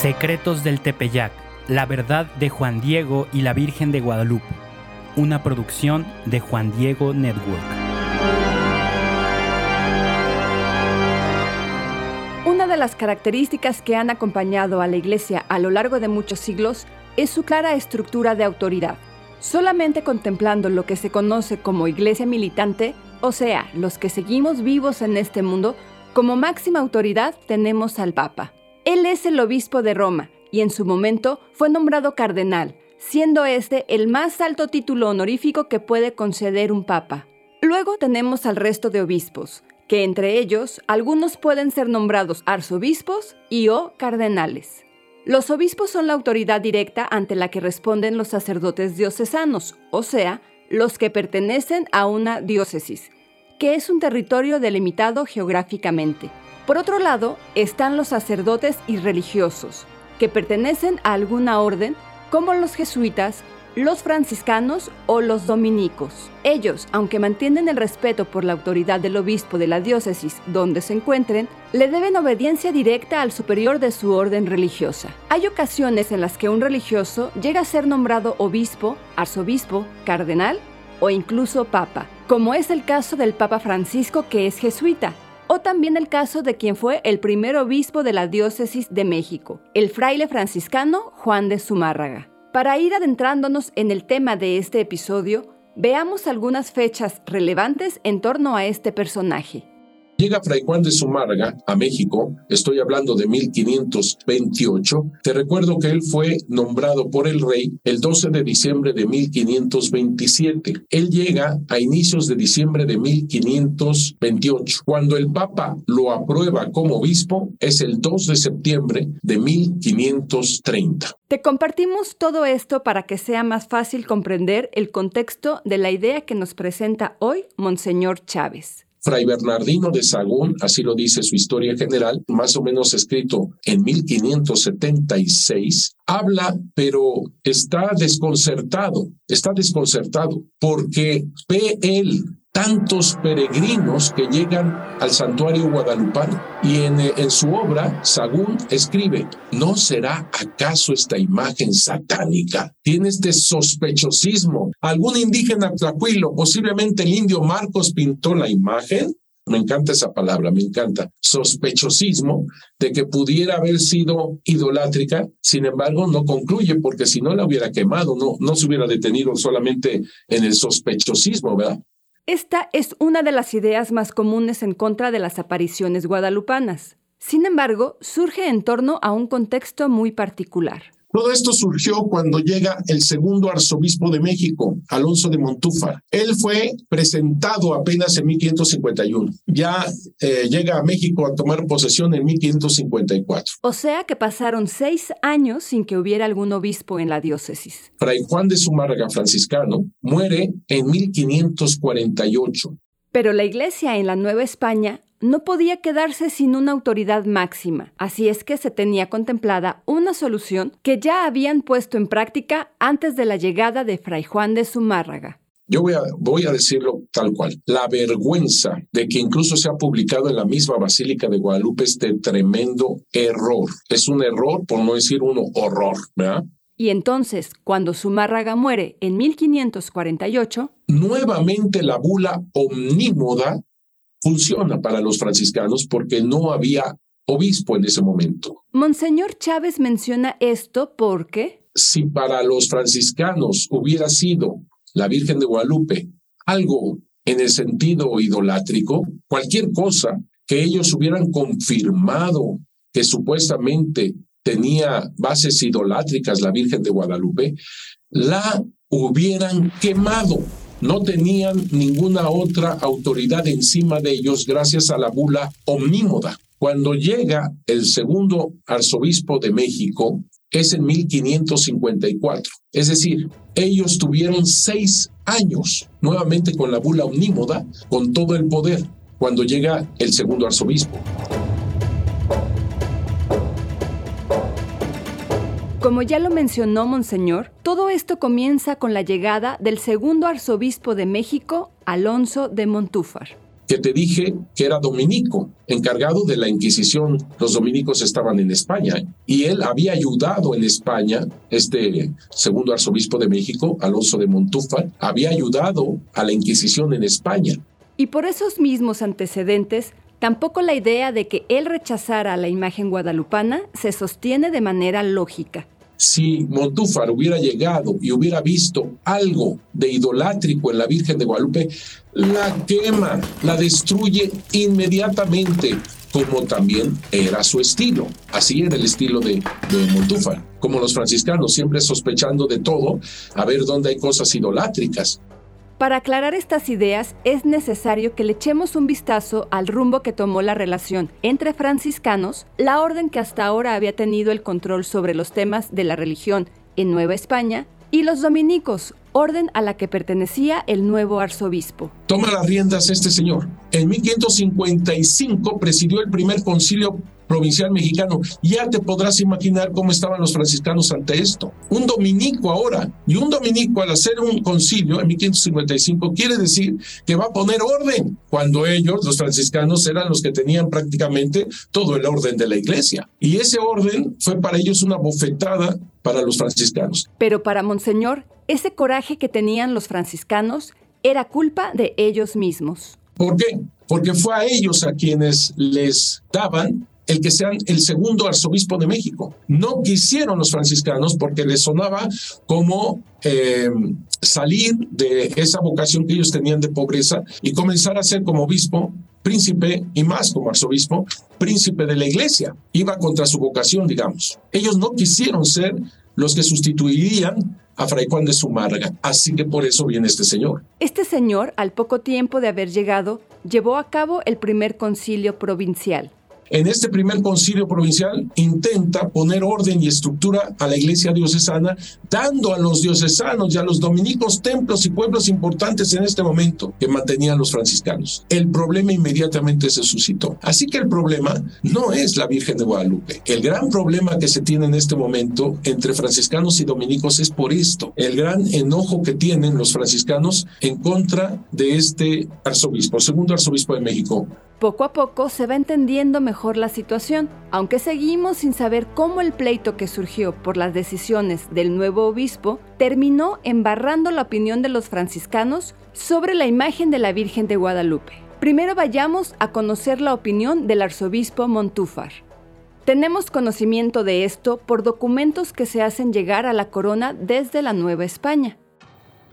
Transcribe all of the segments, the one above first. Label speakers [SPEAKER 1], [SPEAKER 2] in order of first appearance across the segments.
[SPEAKER 1] Secretos del Tepeyac, la verdad de Juan Diego y la Virgen de Guadalupe, una producción de Juan Diego Network.
[SPEAKER 2] Una de las características que han acompañado a la Iglesia a lo largo de muchos siglos es su clara estructura de autoridad. Solamente contemplando lo que se conoce como Iglesia militante, o sea, los que seguimos vivos en este mundo, como máxima autoridad tenemos al Papa. Él es el obispo de Roma y en su momento fue nombrado cardenal, siendo este el más alto título honorífico que puede conceder un papa. Luego tenemos al resto de obispos, que entre ellos algunos pueden ser nombrados arzobispos y o cardenales. Los obispos son la autoridad directa ante la que responden los sacerdotes diocesanos, o sea, los que pertenecen a una diócesis, que es un territorio delimitado geográficamente. Por otro lado, están los sacerdotes y religiosos, que pertenecen a alguna orden, como los jesuitas, los franciscanos o los dominicos. Ellos, aunque mantienen el respeto por la autoridad del obispo de la diócesis donde se encuentren, le deben obediencia directa al superior de su orden religiosa. Hay ocasiones en las que un religioso llega a ser nombrado obispo, arzobispo, cardenal o incluso papa, como es el caso del Papa Francisco que es jesuita, o también el caso de quien fue el primer obispo de la diócesis de México, el fraile franciscano Juan de Zumárraga. Para ir adentrándonos en el tema de este episodio, veamos algunas fechas relevantes en torno a este personaje.
[SPEAKER 3] Llega Fray Juan de Zumárraga a México, estoy hablando de 1528. Te recuerdo que él fue nombrado por el rey el 12 de diciembre de 1527. Él llega a inicios de diciembre de 1528. Cuando el Papa lo aprueba como obispo es el 2 de septiembre de 1530.
[SPEAKER 2] Te compartimos todo esto para que sea más fácil comprender el contexto de la idea que nos presenta hoy Monseñor Chávez.
[SPEAKER 3] Fray Bernardino de Sagún, así lo dice su historia general, más o menos escrito en 1576, habla, pero está desconcertado, está desconcertado, porque ve él tantos peregrinos que llegan al santuario guadalupano. Y en, eh, en, su obra, Sagún escribe, ¿no será acaso esta imagen satánica? Tiene este sospechosismo. ¿Algún indígena tlacuilo, posiblemente el indio Marcos, pintó la imagen? Me encanta esa palabra, me encanta. Sospechosismo de que pudiera haber sido idolátrica, sin embargo, no concluye porque si no la hubiera quemado, no, no se hubiera detenido solamente en el sospechosismo, ¿verdad?
[SPEAKER 2] Esta es una de las ideas más comunes en contra de las apariciones guadalupanas. Sin embargo, surge en torno a un contexto muy particular.
[SPEAKER 3] Todo esto surgió cuando llega el segundo arzobispo de México, Alonso de Montúfar. Él fue presentado apenas en 1551. Ya eh, llega a México a tomar posesión en 1554.
[SPEAKER 2] O sea que pasaron seis años sin que hubiera algún obispo en la diócesis.
[SPEAKER 3] Fray Juan de Zumárraga franciscano muere en 1548.
[SPEAKER 2] Pero la iglesia en la Nueva España no podía quedarse sin una autoridad máxima, así es que se tenía contemplada una solución que ya habían puesto en práctica antes de la llegada de Fray Juan de Zumárraga.
[SPEAKER 3] Yo voy a, voy a decirlo tal cual. La vergüenza de que incluso se ha publicado en la misma Basílica de Guadalupe este tremendo error. Es un error, por no decir uno, horror, ¿verdad?
[SPEAKER 2] Y entonces, cuando Zumárraga muere en 1548,
[SPEAKER 3] nuevamente la bula omnímoda funciona para los franciscanos porque no había obispo en ese momento.
[SPEAKER 2] Monseñor Chávez menciona esto porque...
[SPEAKER 3] Si para los franciscanos hubiera sido la Virgen de Guadalupe algo en el sentido idolátrico, cualquier cosa que ellos hubieran confirmado que supuestamente tenía bases idolátricas la Virgen de Guadalupe, la hubieran quemado. No tenían ninguna otra autoridad encima de ellos gracias a la bula omnímoda. Cuando llega el segundo arzobispo de México, es en 1554. Es decir, ellos tuvieron seis años nuevamente con la bula omnímoda, con todo el poder, cuando llega el segundo arzobispo.
[SPEAKER 2] Como ya lo mencionó Monseñor, todo esto comienza con la llegada del segundo arzobispo de México, Alonso de Montúfar.
[SPEAKER 3] que te dije que era dominico, encargado de la Inquisición. Los dominicos estaban en España y él había ayudado en España, este segundo arzobispo de México, Alonso de Montúfar, había ayudado a la Inquisición en España.
[SPEAKER 2] Y por esos mismos antecedentes, tampoco la idea de que él rechazara la imagen guadalupana se sostiene de manera lógica
[SPEAKER 3] si Montúfar hubiera llegado y hubiera visto algo de idolátrico en la Virgen de Guadalupe, la quema, la destruye inmediatamente, como también era su estilo. Así era el estilo de, de Montúfar, como los franciscanos, siempre sospechando de todo, a ver dónde hay cosas idolátricas.
[SPEAKER 2] Para aclarar estas ideas es necesario que le echemos un vistazo al rumbo que tomó la relación entre franciscanos, la orden que hasta ahora había tenido el control sobre los temas de la religión en Nueva España, y los dominicos, orden a la que pertenecía el nuevo arzobispo.
[SPEAKER 3] Toma las riendas este señor. En 1555 presidió el primer concilio provincial mexicano. Ya te podrás imaginar cómo estaban los franciscanos ante esto. Un dominico ahora, y un dominico al hacer un concilio en 1555 quiere decir que va a poner orden, cuando ellos, los franciscanos, eran los que tenían prácticamente todo el orden de la iglesia. Y ese orden fue para ellos una bofetada para los franciscanos.
[SPEAKER 2] Pero para Monseñor, ese coraje que tenían los franciscanos era culpa de ellos mismos.
[SPEAKER 3] ¿Por qué? Porque fue a ellos a quienes les daban el que sean el segundo arzobispo de México. No quisieron los franciscanos porque les sonaba como eh, salir de esa vocación que ellos tenían de pobreza y comenzar a ser como obispo, príncipe y más como arzobispo, príncipe de la iglesia. Iba contra su vocación, digamos. Ellos no quisieron ser los que sustituirían a Fray Juan de Sumarga. Así que por eso viene este señor.
[SPEAKER 2] Este señor, al poco tiempo de haber llegado, llevó a cabo el primer concilio provincial
[SPEAKER 3] en este primer concilio provincial intenta poner orden y estructura a la iglesia diocesana, dando a los diocesanos y a los dominicos templos y pueblos importantes en este momento que mantenían los franciscanos. El problema inmediatamente se suscitó. Así que el problema no es la Virgen de Guadalupe. El gran problema que se tiene en este momento entre franciscanos y dominicos es por esto, el gran enojo que tienen los franciscanos en contra de este arzobispo, segundo arzobispo de México,
[SPEAKER 2] poco a poco se va entendiendo mejor la situación, aunque seguimos sin saber cómo el pleito que surgió por las decisiones del nuevo obispo terminó embarrando la opinión de los franciscanos sobre la imagen de la Virgen de Guadalupe. Primero vayamos a conocer la opinión del arzobispo Montúfar. Tenemos conocimiento de esto por documentos que se hacen llegar a la corona desde la Nueva España.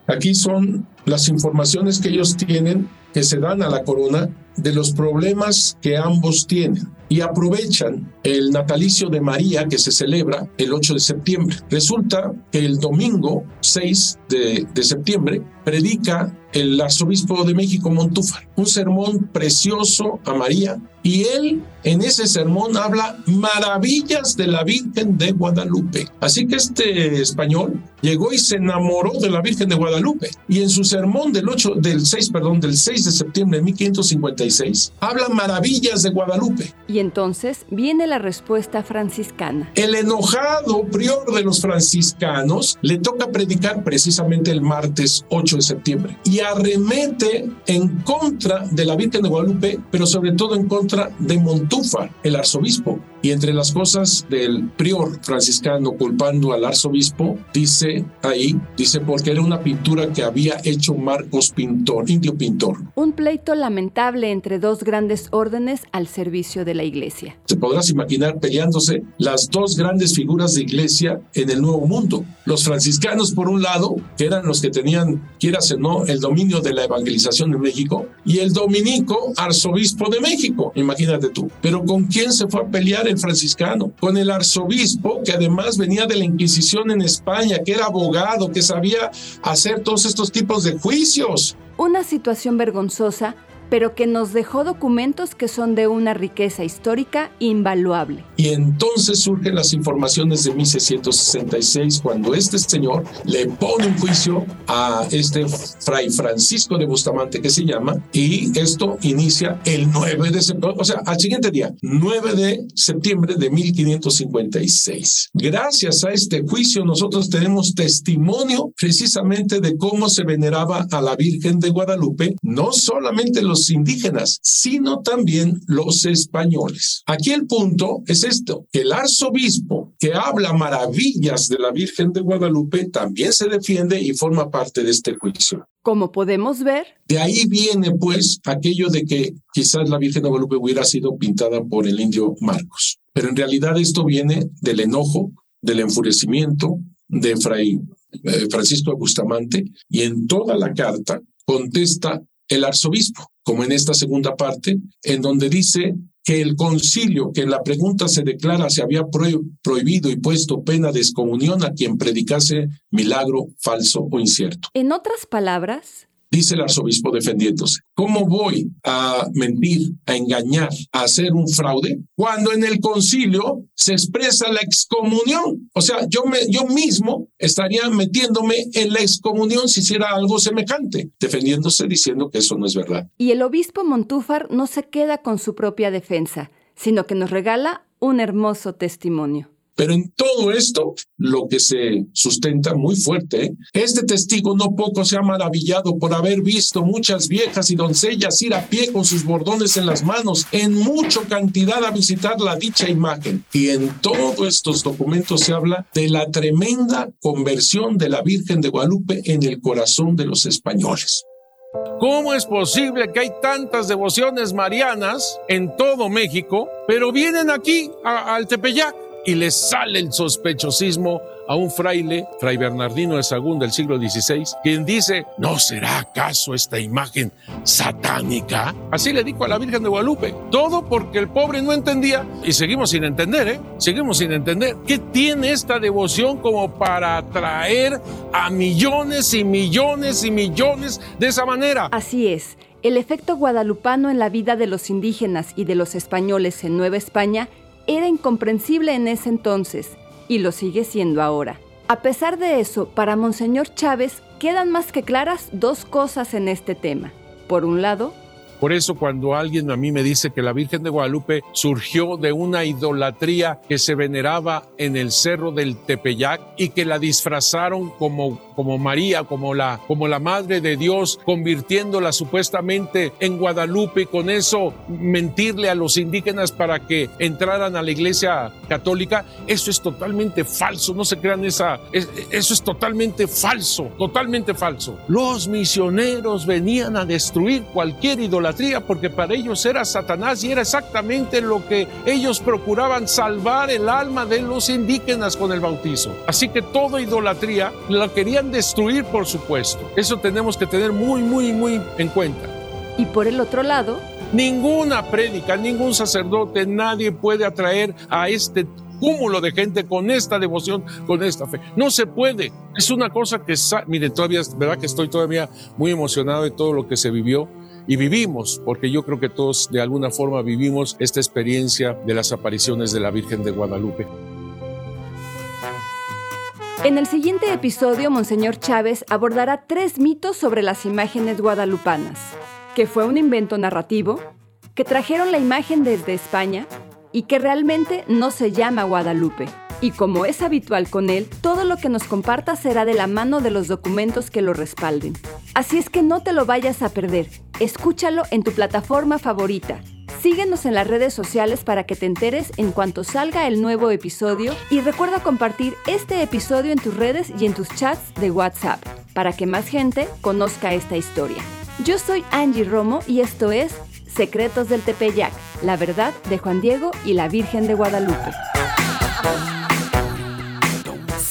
[SPEAKER 3] Aquí son las informaciones que ellos tienen que se dan a la corona de los problemas que ambos tienen y aprovechan el natalicio de María que se celebra el 8 de septiembre. Resulta que el domingo 6 de, septiembre predica el arzobispo de México Montúfar, un sermón precioso a María y él en ese sermón habla maravillas de la Virgen de Guadalupe. Así que este español llegó y se enamoró de la Virgen de Guadalupe y en su sermón del 8 del 6, perdón, del 6 de septiembre de 1556 habla maravillas de Guadalupe.
[SPEAKER 2] Entonces viene la respuesta franciscana.
[SPEAKER 3] El enojado prior de los franciscanos le toca predicar precisamente el martes 8 de septiembre y arremete en contra de la Virgen de Guadalupe, pero sobre todo en contra de Montúfar, el arzobispo. Y entre las cosas del prior franciscano culpando al arzobispo, dice ahí, dice porque era una pintura que había hecho Marcos Pintor, indio pintor.
[SPEAKER 2] Un pleito lamentable entre dos grandes órdenes al servicio de la iglesia.
[SPEAKER 3] Te podrás imaginar peleándose las dos grandes figuras de iglesia en el Nuevo Mundo. Los franciscanos, por un lado, que eran los que tenían, quieras o no, el dominio de la evangelización en México, y el dominico, arzobispo de México, imagínate tú. Pero ¿con quién se fue a pelear el franciscano? Con el arzobispo, que además venía de la Inquisición en España, que era abogado, que sabía hacer todos estos tipos de juicios.
[SPEAKER 2] Una situación vergonzosa pero que nos dejó documentos que son de una riqueza histórica invaluable.
[SPEAKER 3] Y entonces surgen las informaciones de 1666 cuando este señor le pone un juicio a este fray Francisco de Bustamante que se llama y esto inicia el 9 de septiembre, o sea, al siguiente día, 9 de septiembre de 1556. Gracias a este juicio nosotros tenemos testimonio precisamente de cómo se veneraba a la Virgen de Guadalupe, no solamente los los indígenas, sino también los españoles. Aquí el punto es esto, el arzobispo que habla maravillas de la Virgen de Guadalupe también se defiende y forma parte de este juicio.
[SPEAKER 2] Como podemos ver,
[SPEAKER 3] de ahí viene pues aquello de que quizás la Virgen de Guadalupe hubiera sido pintada por el indio Marcos. Pero en realidad esto viene del enojo, del enfurecimiento de Fray eh, Francisco Bustamante y en toda la carta contesta el arzobispo, como en esta segunda parte, en donde dice que el concilio, que en la pregunta se declara se había prohibido y puesto pena de excomunión a quien predicase milagro falso o incierto.
[SPEAKER 2] En otras palabras,
[SPEAKER 3] dice el arzobispo defendiéndose. ¿Cómo voy a mentir, a engañar, a hacer un fraude cuando en el concilio se expresa la excomunión? O sea, yo, me, yo mismo estaría metiéndome en la excomunión si hiciera algo semejante, defendiéndose diciendo que eso no es verdad.
[SPEAKER 2] Y el obispo Montúfar no se queda con su propia defensa, sino que nos regala un hermoso testimonio.
[SPEAKER 3] Pero en todo esto, lo que se sustenta muy fuerte, este testigo no poco se ha maravillado por haber visto muchas viejas y doncellas ir a pie con sus bordones en las manos, en mucha cantidad a visitar la dicha imagen. Y en todos estos documentos se habla de la tremenda conversión de la Virgen de Guadalupe en el corazón de los españoles.
[SPEAKER 4] ¿Cómo es posible que hay tantas devociones marianas en todo México, pero vienen aquí al Tepeyac? Y le sale el sospechosismo a un fraile, Fray Bernardino de Sagún del siglo XVI, quien dice, ¿no será acaso esta imagen satánica? Así le dijo a la Virgen de Guadalupe. Todo porque el pobre no entendía y seguimos sin entender, ¿eh? Seguimos sin entender. ¿Qué tiene esta devoción como para atraer a millones y millones y millones de esa manera?
[SPEAKER 2] Así es. El efecto guadalupano en la vida de los indígenas y de los españoles en Nueva España era incomprensible en ese entonces y lo sigue siendo ahora. A pesar de eso, para Monseñor Chávez quedan más que claras dos cosas en este tema. Por un lado,
[SPEAKER 4] por eso cuando alguien a mí me dice que la Virgen de Guadalupe surgió de una idolatría que se veneraba en el cerro del Tepeyac y que la disfrazaron como, como María, como la, como la Madre de Dios, convirtiéndola supuestamente en Guadalupe y con eso mentirle a los indígenas para que entraran a la iglesia católica, eso es totalmente falso, no se crean esa, eso es totalmente falso, totalmente falso. Los misioneros venían a destruir cualquier idolatría porque para ellos era Satanás y era exactamente lo que ellos procuraban salvar el alma de los indígenas con el bautizo. Así que toda idolatría la querían destruir, por supuesto. Eso tenemos que tener muy, muy, muy en cuenta.
[SPEAKER 2] Y por el otro lado,
[SPEAKER 4] ninguna prédica, ningún sacerdote, nadie puede atraer a este cúmulo de gente con esta devoción, con esta fe. No se puede. Es una cosa que, miren, todavía, verdad que estoy todavía muy emocionado de todo lo que se vivió y vivimos, porque yo creo que todos de alguna forma vivimos esta experiencia de las apariciones de la Virgen de Guadalupe.
[SPEAKER 2] En el siguiente episodio, Monseñor Chávez abordará tres mitos sobre las imágenes guadalupanas, que fue un invento narrativo, que trajeron la imagen desde España y que realmente no se llama Guadalupe. Y como es habitual con él, todo lo que nos comparta será de la mano de los documentos que lo respalden. Así es que no te lo vayas a perder. Escúchalo en tu plataforma favorita. Síguenos en las redes sociales para que te enteres en cuanto salga el nuevo episodio y recuerda compartir este episodio en tus redes y en tus chats de WhatsApp para que más gente conozca esta historia. Yo soy Angie Romo y esto es Secretos del Tepeyac, la verdad de Juan Diego y la Virgen de Guadalupe.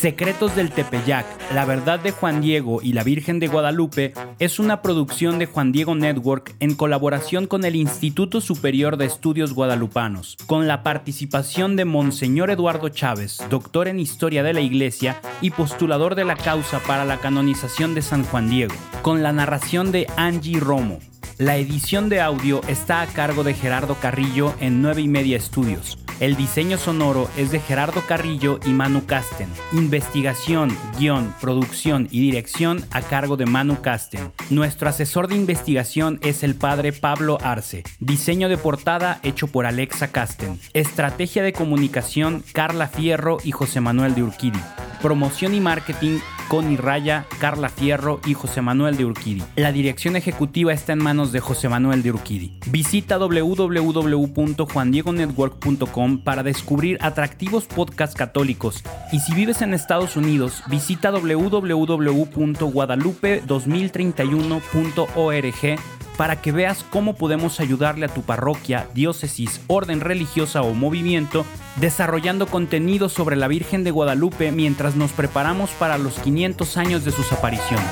[SPEAKER 1] Secretos del Tepeyac, la verdad de Juan Diego y la Virgen de Guadalupe es una producción de Juan Diego Network en colaboración con el Instituto Superior de Estudios Guadalupanos, con la participación de Monseñor Eduardo Chávez, doctor en Historia de la Iglesia y postulador de la causa para la canonización de San Juan Diego, con la narración de Angie Romo. La edición de audio está a cargo de Gerardo Carrillo en 9 y media estudios. El diseño sonoro es de Gerardo Carrillo y Manu Casten. Investigación, guion, producción y dirección a cargo de Manu Casten. Nuestro asesor de investigación es el padre Pablo Arce. Diseño de portada hecho por Alexa Casten. Estrategia de comunicación Carla Fierro y José Manuel de Urquidi. Promoción y marketing Connie Raya, Carla Fierro y José Manuel de Urquidi. La dirección ejecutiva está en manos de José Manuel de Urquidi. Visita www.juandiegonetwork.com para descubrir atractivos podcasts católicos y si vives en Estados Unidos, visita www.guadalupe2031.org para que veas cómo podemos ayudarle a tu parroquia, diócesis, orden religiosa o movimiento desarrollando contenido sobre la Virgen de Guadalupe mientras nos preparamos para los 500 años de sus apariciones.